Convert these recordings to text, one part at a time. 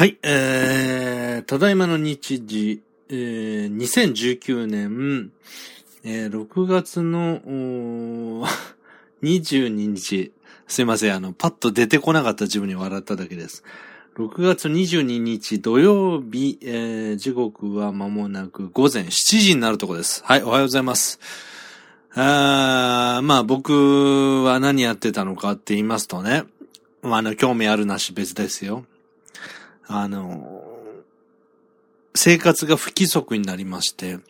はい、えー、ただいまの日時、えー、2019年、えー、6月の、22日、すいません、あの、パッと出てこなかった自分に笑っただけです。6月22日土曜日、えー、時刻は間もなく午前7時になるとこです。はい、おはようございます。あーまあ僕は何やってたのかって言いますとね、まあ、あの、興味あるなし別ですよ。あの、生活が不規則になりまして、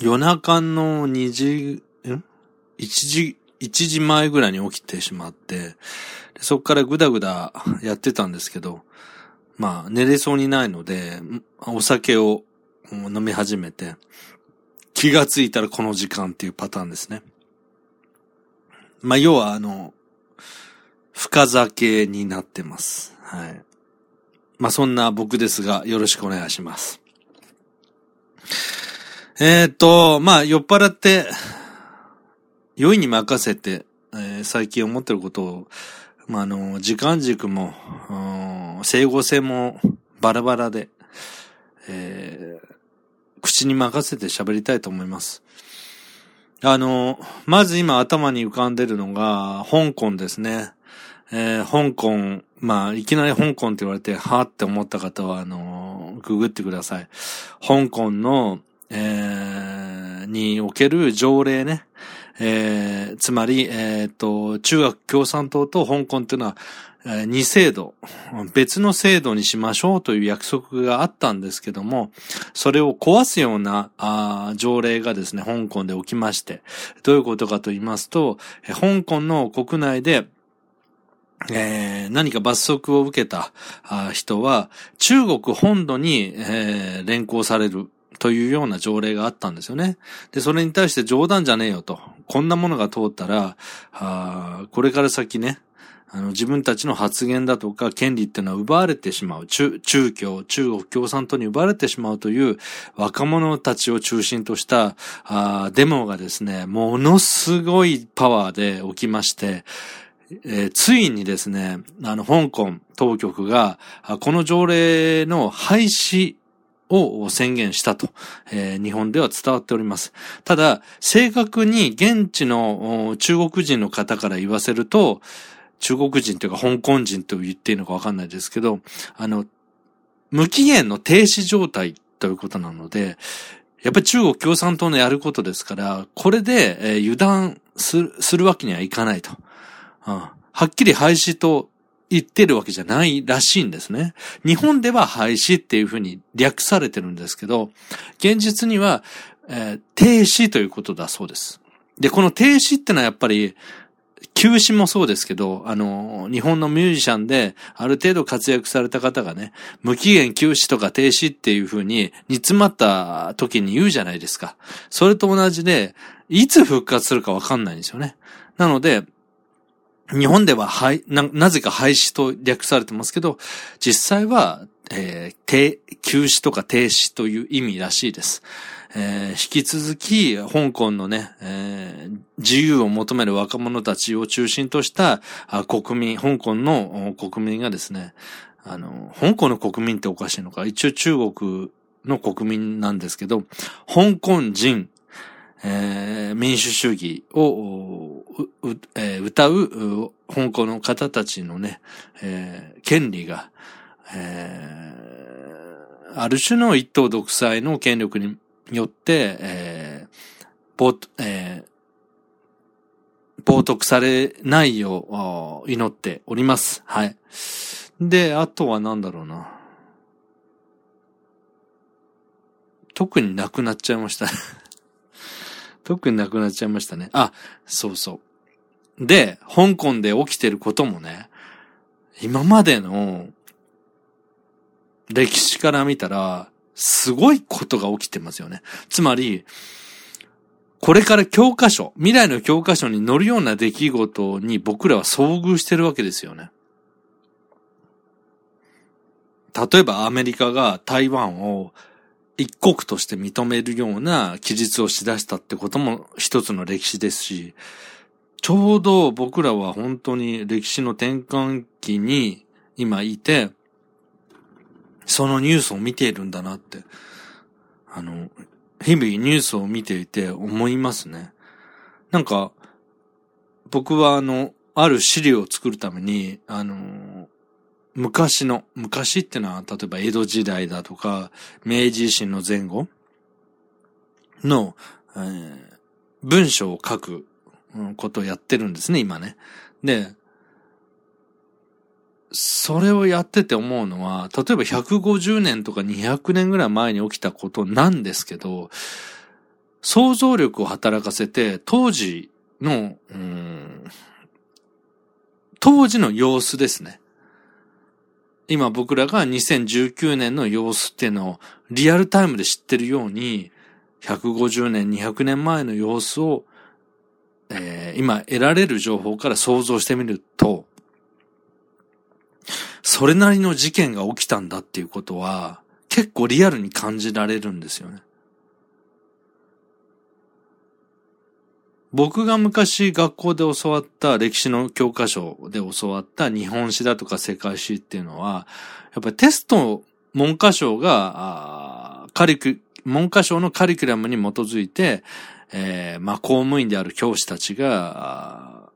夜中の2時、ん ?1 時、1時前ぐらいに起きてしまって、そっからぐだぐだやってたんですけど、まあ寝れそうにないので、お酒を飲み始めて、気がついたらこの時間っていうパターンですね。まあ要はあの、深酒になってます。はい。まあそんな僕ですが、よろしくお願いします。えーっと、まあ酔っ払って、酔いに任せて、えー最近思ってることを、まああの、時間軸も、整合性もバラバラで、えー口に任せて喋りたいと思います。あの、まず今頭に浮かんでるのが、香港ですね。えー香港、まあ、いきなり香港って言われて、はーって思った方は、あの、ググってください。香港の、えーにおける条例ね。えーつまり、えっ、と、中国共産党と香港っていうのは、えー二制度、別の制度にしましょうという約束があったんですけども、それを壊すようなあ条例がですね、香港で起きまして、どういうことかと言いますと、え香港の国内で、えー何か罰則を受けた人は、中国本土に、えー連行されるというような条例があったんですよね。で、それに対して冗談じゃねえよと。こんなものが通ったら、あこれから先ね、あの、自分たちの発言だとか権利っていうのは奪われてしまう。中、中共、中国共産党に奪われてしまうという若者たちを中心とした、あデモがですね、ものすごいパワーで起きまして、えーついにですね、あの、香港当局が、この条例の廃止を宣言したと、えー日本では伝わっております。ただ、正確に現地の中国人の方から言わせると、中国人というか香港人と言っていいのかわかんないですけど、あの、無期限の停止状態ということなので、やっぱり中国共産党のやることですから、これで、えー油断するわけにはいかないと。はっきり廃止と言ってるわけじゃないらしいんですね。日本では廃止っていうふうに略されてるんですけど、現実には、えー停止ということだそうです。で、この停止ってのはやっぱり、休止もそうですけど、あの、日本のミュージシャンで、ある程度活躍された方がね、無期限休止とか停止っていう風に煮詰まった時に言うじゃないですか。それと同じで、いつ復活するかわかんないんですよね。なので、日本では廃、な、なぜか廃止と略されてますけど、実際は、えー停、休止とか停止という意味らしいです。えー引き続き、香港のね、えー自由を求める若者たちを中心とした国民、香港の国民がですね、あの、香港の国民っておかしいのか、一応中国の国民なんですけど、香港人、えー民主主義をうえー歌うう香港の方たちのね、えー権利が、えーある種の一党独裁の権力によって、えー冒えー冒涜されないよう祈っております。はい。で、あとは何だろうな。特になくなっちゃいました。特になくなっちゃいましたね。あ、そうそう。で、香港で起きてることもね、今までの歴史から見たら、すごいことが起きてますよね。つまり、これから教科書、未来の教科書に載るような出来事に僕らは遭遇してるわけですよね。例えばアメリカが台湾を一国として認めるような記述をしだしたってことも一つの歴史ですし、ちょうど僕らは本当に歴史の転換期に今いて、そのニュースを見ているんだなって、あの、日々ニュースを見ていて思いますね。なんか、僕はあの、ある資料を作るために、あの、昔の、昔ってのは、例えば江戸時代だとか、明治維新の前後の、えー、文章を書くことをやってるんですね、今ね。で、それをやってて思うのは、例えば150年とか200年ぐらい前に起きたことなんですけど、想像力を働かせて、当時の、当時の様子ですね。今僕らが2019年の様子っていうのをリアルタイムで知ってるように、150年、200年前の様子を、えー、今得られる情報から想像してみると、それなりの事件が起きたんだっていうことは、結構リアルに感じられるんですよね。僕が昔学校で教わった歴史の教科書で教わった日本史だとか世界史っていうのは、やっぱりテスト、文科省が、カリク、文科省のカリキュラムに基づいて、えー、まあ、公務員である教師たちが、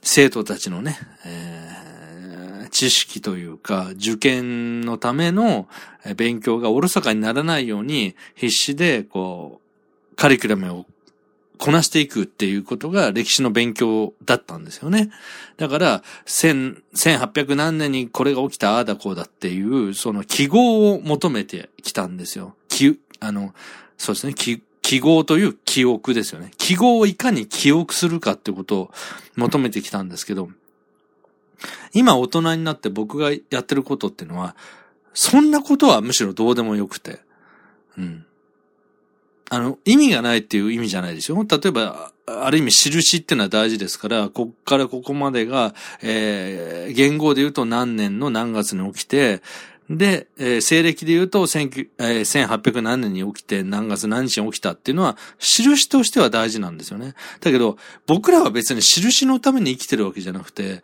生徒たちのね、えー、知識というか、受験のための勉強がおろそかにならないように、必死で、こう、カリキュラムをこなしていくっていうことが歴史の勉強だったんですよね。だから、千、千八百何年にこれが起きたああだこうだっていう、その記号を求めてきたんですよ。き、あの、そうですね、記、号という記憶ですよね。記号をいかに記憶するかってことを求めてきたんですけど、今大人になって僕がやってることっていうのは、そんなことはむしろどうでもよくて、うん。あの、意味がないっていう意味じゃないですよ。例えば、ある意味印っていうのは大事ですから、こっからここまでが、えー、言語で言うと何年の何月に起きて、で、えー、西暦で言うと、えー、1800何年に起きて何月何日に起きたっていうのは、印としては大事なんですよね。だけど、僕らは別に印のために生きてるわけじゃなくて、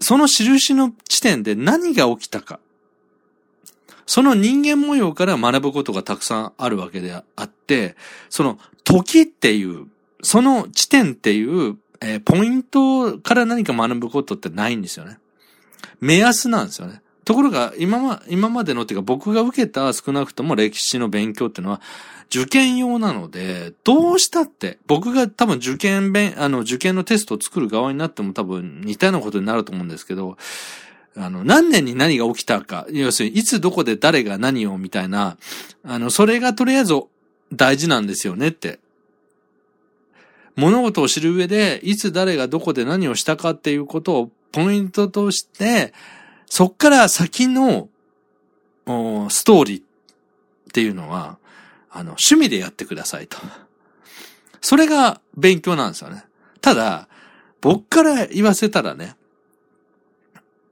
その印の地点で何が起きたか。その人間模様から学ぶことがたくさんあるわけであって、その時っていう、その地点っていう、えー、ポイントから何か学ぶことってないんですよね。目安なんですよね。ところが、今ま、今までのっていうか僕が受けた少なくとも歴史の勉強っていうのは、受験用なので、どうしたって、僕が多分受験勉、あの、受験のテストを作る側になっても多分似たようなことになると思うんですけど、あの、何年に何が起きたか、要するに、いつどこで誰が何をみたいな、あの、それがとりあえず大事なんですよねって。物事を知る上で、いつ誰がどこで何をしたかっていうことをポイントとして、そっから先の、ストーリーっていうのは、あの、趣味でやってくださいと。それが勉強なんですよね。ただ、僕から言わせたらね、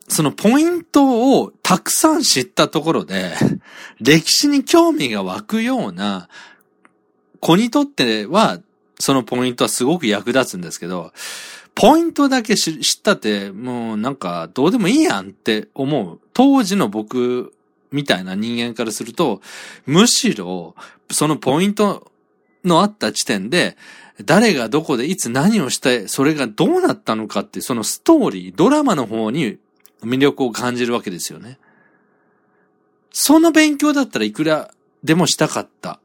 そのポイントをたくさん知ったところで、歴史に興味が湧くような子にとっては、そのポイントはすごく役立つんですけど、ポイントだけ知ったって、もうなんかどうでもいいやんって思う。当時の僕みたいな人間からすると、むしろ、そのポイントのあった地点で、誰がどこでいつ何をして、それがどうなったのかって、そのストーリー、ドラマの方に魅力を感じるわけですよね。その勉強だったらいくらでもしたかった。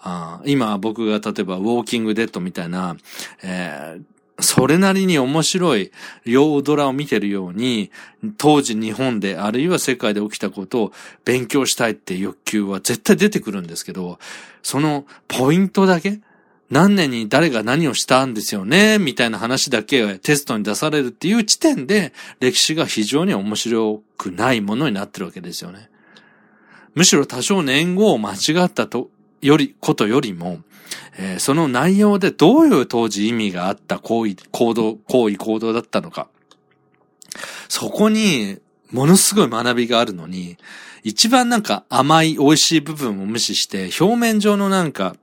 あ今僕が例えばウォーキングデッドみたいな、えー、それなりに面白い洋ドラを見てるように、当時日本であるいは世界で起きたことを勉強したいって欲求は絶対出てくるんですけど、そのポイントだけ？何年に誰が何をしたんですよね？みたいな話だけテストに出されるっていう地点で歴史が非常に面白くないものになってるわけですよね。むしろ多少年号を間違ったと、より、ことよりも、えー、その内容でどういう当時意味があった行為、行動、行為、行動だったのか。そこに、ものすごい学びがあるのに、一番なんか甘い美味しい部分を無視して、表面上のなんか、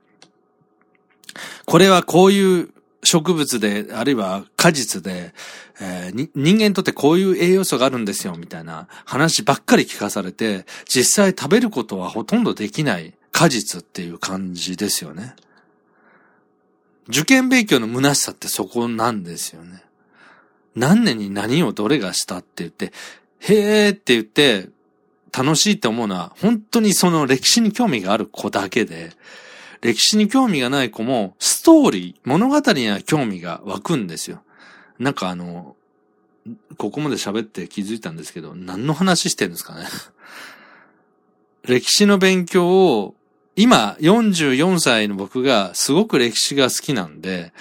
これはこういう植物で、あるいは果実で、えー、人間にとってこういう栄養素があるんですよ、みたいな話ばっかり聞かされて、実際食べることはほとんどできない果実っていう感じですよね。受験勉強の虚しさってそこなんですよね。何年に何をどれがしたって言って、へーって言って、楽しいって思うのは、本当にその歴史に興味がある子だけで、歴史に興味がない子も、ストーリー、物語には興味が湧くんですよ。なんかあの、ここまで喋って気づいたんですけど、何の話してるんですかね。歴史の勉強を、今44歳の僕がすごく歴史が好きなんで、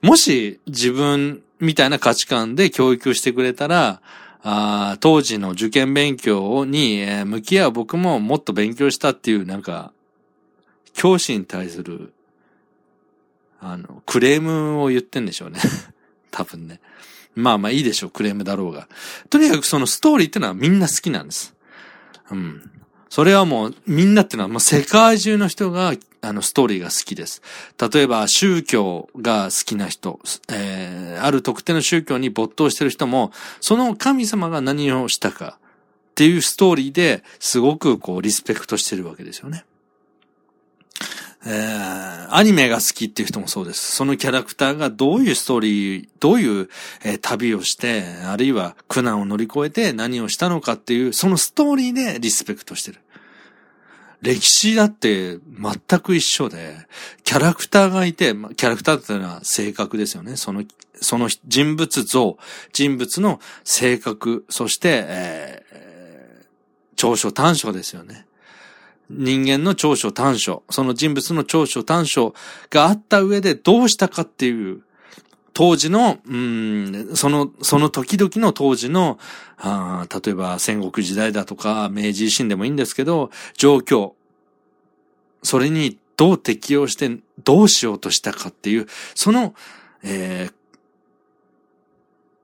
もし自分みたいな価値観で教育してくれたら、あ当時の受験勉強に向き合う僕ももっと勉強したっていうなんか教師に対する、あの、クレームを言ってんでしょうね。多分ね。まあまあいいでしょう、クレームだろうが。とにかくそのストーリーってのはみんな好きなんです。うん。それはもう、みんなっていうのはもう世界中の人が、あの、ストーリーが好きです。例えば、宗教が好きな人、えー、ある特定の宗教に没頭してる人も、その神様が何をしたかっていうストーリーですごくこう、リスペクトしてるわけですよね。えー、アニメが好きっていう人もそうです。そのキャラクターがどういうストーリー、どういう、えー、旅をして、あるいは苦難を乗り越えて何をしたのかっていう、そのストーリーでリスペクトしてる。歴史だって全く一緒で、キャラクターがいて、キャラクターっていうのは性格ですよね。その、その人物像、人物の性格、そして、えー、長所短所ですよね。人間の長所短所、その人物の長所短所があった上でどうしたかっていう、当時の、うん、その、その時々の当時の、あ例えば戦国時代だとか、明治維新でもいいんですけど、状況。それにどう適応してどうしようとしたかっていう、その、えー、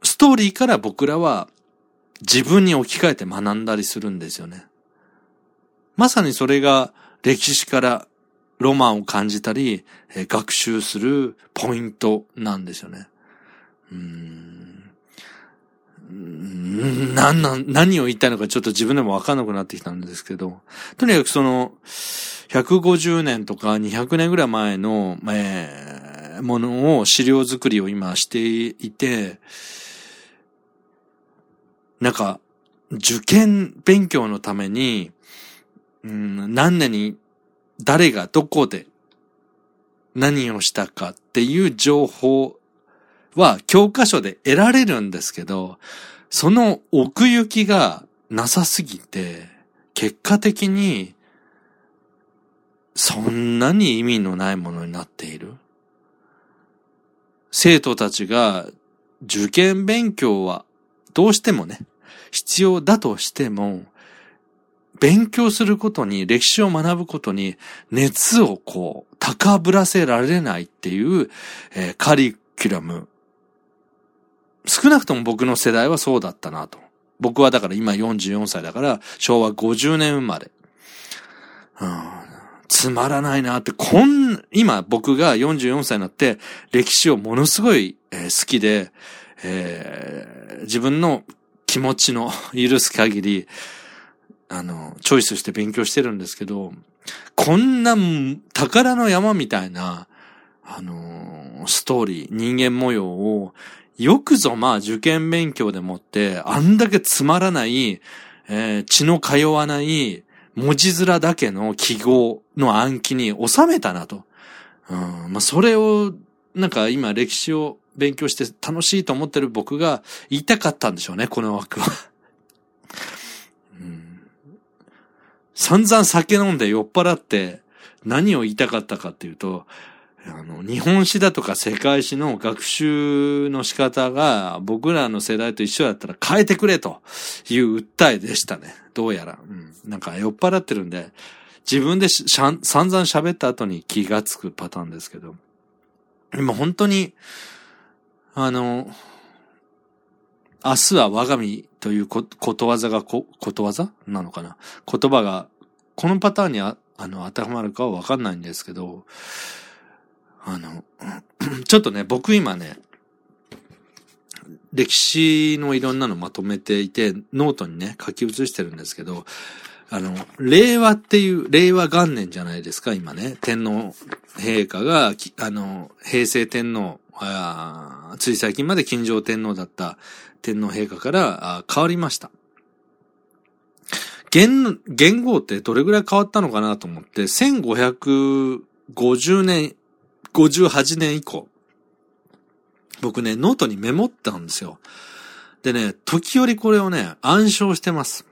ストーリーから僕らは自分に置き換えて学んだりするんですよね。まさにそれが歴史からロマンを感じたり、えー、学習するポイントなんですよね。うーん。何なん、何を言いたいのかちょっと自分でもわかんなくなってきたんですけど、とにかくその、150年とか200年ぐらい前の、えー、ものを資料作りを今していて、なんか、受験勉強のために、うん、何年に誰がどこで何をしたかっていう情報は教科書で得られるんですけど、その奥行きがなさすぎて、結果的にそんなに意味のないものになっている。生徒たちが受験勉強はどうしてもね、必要だとしても、勉強することに、歴史を学ぶことに、熱をこう、高ぶらせられないっていう、えー、カリキュラム。少なくとも僕の世代はそうだったなと。僕はだから今44歳だから、昭和50年生まれ。うん、つまらないなって、こん、今僕が44歳になって歴史をものすごい、えー、好きで、えー、自分の気持ちの許す限り、あの、チョイスして勉強してるんですけど、こんな宝の山みたいな、あの、ストーリー、人間模様を、よくぞまあ受験勉強でもって、あんだけつまらない、えー、血の通わない文字面だけの記号の暗記に収めたなと。うん、まあそれを、なんか今歴史を勉強して楽しいと思ってる僕が言いたかったんでしょうね、この枠は。散々酒飲んで酔っ払って何を言いたかったかっていうと、あの、日本史だとか世界史の学習の仕方が僕らの世代と一緒だったら変えてくれという訴えでしたね。どうやら。うん。なんか酔っ払ってるんで、自分でしゃ散々喋った後に気がつくパターンですけど。今本当に、あの、明日は我が身ということわざがこ、ことわざ？なのかな？言葉が、このパターンにあの当てはまるかはわかんないんですけど、あの、ちょっとね、僕今ね、歴史のいろんなのまとめていて、ノートにね、書き写してるんですけど、あの、令和っていう、令和元年じゃないですか、今ね。天皇陛下が、あの、平成天皇、あつい最近まで金城天皇だった天皇陛下から変わりました。元、元号ってどれぐらい変わったのかなと思って、1550年、58年以降、僕ね、ノートにメモったんですよ。でね、時折これをね、暗唱してます。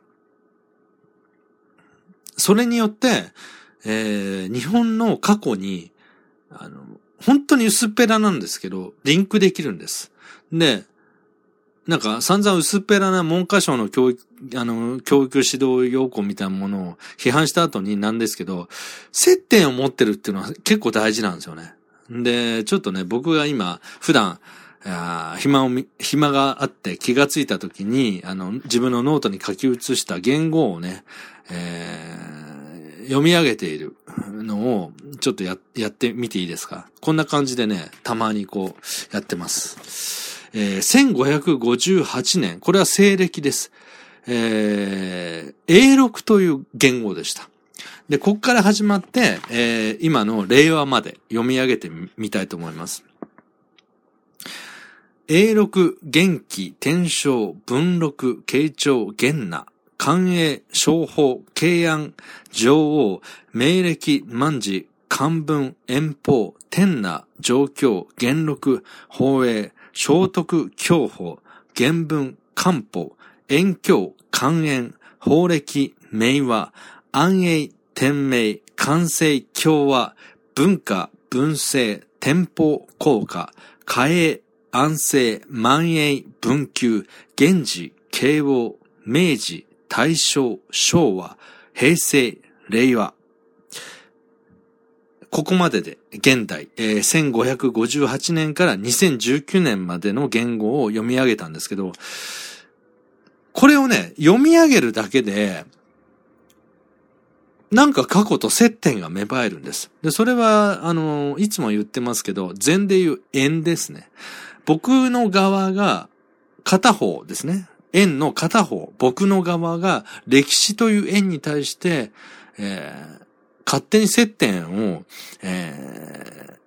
それによって、えー、日本の過去に、あの、本当に薄っぺらなんですけど、リンクできるんです。で、なんか散々薄っぺらな文科省の教育、あの、教育指導要項みたいなものを批判した後になんですけど、接点を持ってるっていうのは結構大事なんですよね。で、ちょっとね、僕が今、普段、暇を、暇があって気がついた時に、あの、自分のノートに書き写した言語をね、えー、読み上げているのを、ちょっとや、やってみていいですか？こんな感じでね、たまにこう、やってます。えー、1558年、これは西暦です。えー、英録という言語でした。で、こっから始まって、えー、今の令和まで読み上げてみたいと思います。永禄、元気、天正、文禄、慶長、元那、寛永、昭法、慶安、女王、明暦、万事、漢文、遠方、天那、上京、元禄、法営、聖徳、教法、元文、漢方、遠教、寛延、法暦、明和、安永、天明、完成、共和、文化、文政、天保、効果、嘉永、安政、万永、文久、元治、慶応、明治、大正、昭和、平成、令和。ここまでで現代、えー、1558年から2019年までの言語を読み上げたんですけど、これをね、読み上げるだけで、なんか過去と接点が芽生えるんです。で、それは、あの、いつも言ってますけど、禅で言う縁ですね。僕の側が片方ですね。円の片方、僕の側が歴史という円に対して、えー、勝手に接点を、え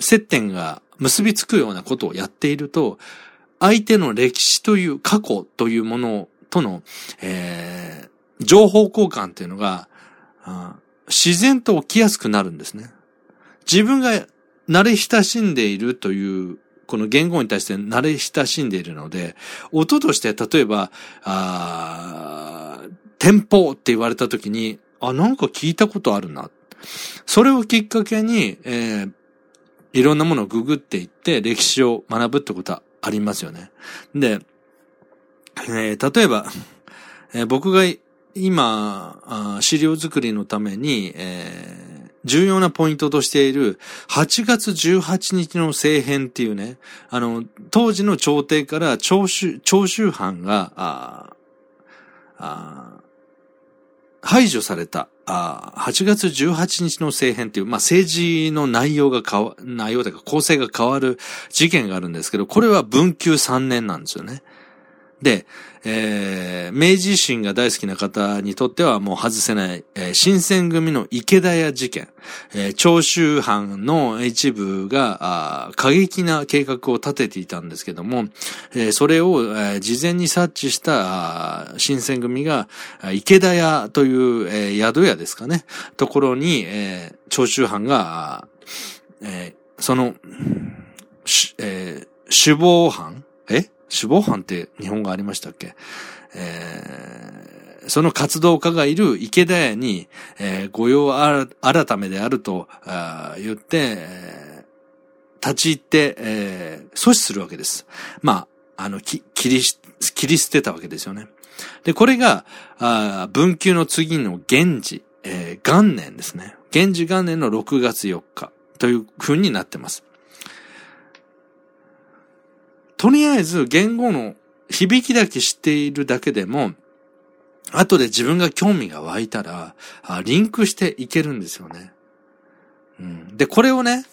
ー、接点が結びつくようなことをやっていると、相手の歴史という過去というものとの、えー、情報交換っていうのが、自然と起きやすくなるんですね。自分が慣れ親しんでいるという、この言語に対して慣れ親しんでいるので、音として例えば、あ店舗って言われた時に、あ、なんか聞いたことあるな。それをきっかけに、えー、いろんなものをググっていって歴史を学ぶってことはありますよね。で、えー、例えば、えー、僕が今資料作りのために、えー重要なポイントとしている8月18日の政変っていうね、あの、当時の朝廷から長州、長州藩が、あ排除された、あ8月18日の政変っていう、まあ、政治の内容が変わ、内容というか構成が変わる事件があるんですけど、これは文久3年なんですよね。で、えー、明治維新が大好きな方にとってはもう外せない、えー、新選組の池田屋事件、えー、長州藩の一部があ、過激な計画を立てていたんですけども、えー、それを、えー、事前に察知した新選組が、池田屋という、えー、宿屋ですかね、ところに、えー、長州藩が、えー、その、えー、首謀犯え？死亡犯って日本語ありましたっけ？えー、その活動家がいる池田屋に、えー、御用改めであるとあ言って、えー、立ち入って、えー、阻止するわけです。まあ、あの、切りし、切り捨てたわけですよね。で、これが、あ文久の次の元治、えー、元年ですね。元治元年の6月4日という風になってます。とりあえず言語の響きだけ知っているだけでも、後で自分が興味が湧いたら、リンクしていけるんですよね。うん。で、これをね、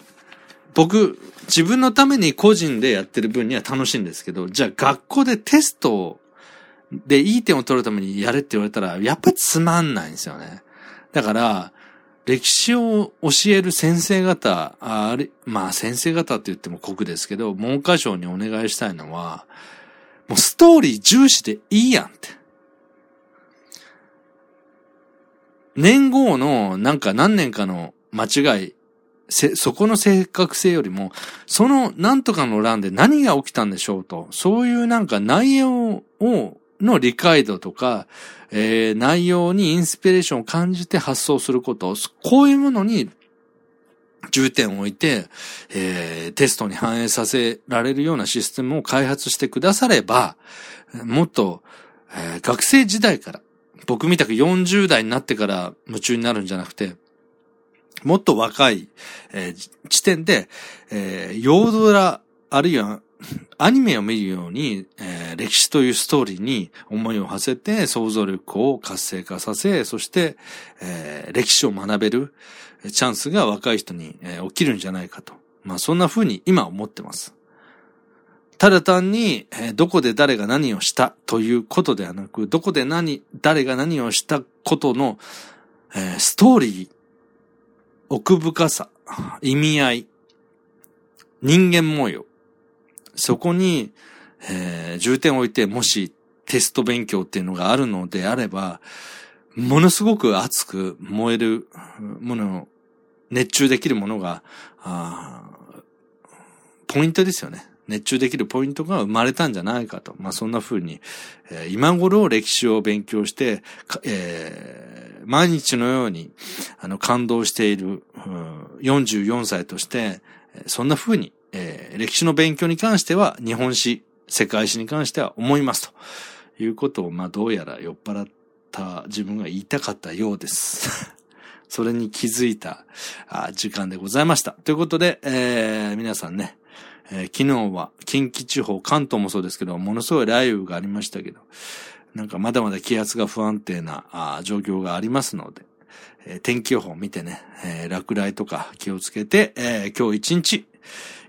僕、自分のために個人でやってる分には楽しいんですけど、じゃあ学校でテストでいい点を取るためにやれって言われたら、やっぱりつまんないんですよね。だから、歴史を教える先生方、あれ、まあ先生方って言っても酷ですけど、文科省にお願いしたいのは、もうストーリー重視でいいやんって。年号のなんか何年かの間違い、そこの正確性よりも、その何とかの欄で何が起きたんでしょうと、そういうなんか内容を、の理解度とか、えー、内容にインスピレーションを感じて発想すること、こういうものに重点を置いて、えー、テストに反映させられるようなシステムを開発してくだされば、もっと、えー、学生時代から、僕みたく40代になってから夢中になるんじゃなくて、もっと若い、えー、地点で、えー、ヨードラ、あるいはアニメを見るように、えー、歴史というストーリーに思いを馳せて想像力を活性化させ、そして、えー、歴史を学べるチャンスが若い人に、えー、起きるんじゃないかと。まあそんな風に今思ってます。ただ単に、えー、どこで誰が何をしたということではなく、どこで何、誰が何をしたことの、えー、ストーリー、奥深さ、意味合い、人間模様、そこに、えー、重点を置いて、もしテスト勉強っていうのがあるのであれば、ものすごく熱く燃えるもの、熱中できるものが、ポイントですよね。熱中できるポイントが生まれたんじゃないかと。まあ、そんな風に、えー、今頃歴史を勉強して、えー、毎日のように、あの、感動している、うん、44歳として、そんな風に、歴史の勉強に関しては、日本史、世界史に関しては思いますということを、まあ、どうやら酔っ払った自分が言いたかったようです。それに気づいた時間でございました。ということで、えー、皆さんね、えー、昨日は近畿地方、関東もそうですけど、ものすごい雷雨がありましたけど、なんかまだまだ気圧が不安定な状況がありますので、えー、天気予報を見てね、えー、落雷とか気をつけて、え、今日一日、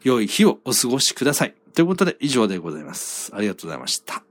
良い日をお過ごしください。ということで以上でございます。ありがとうございました。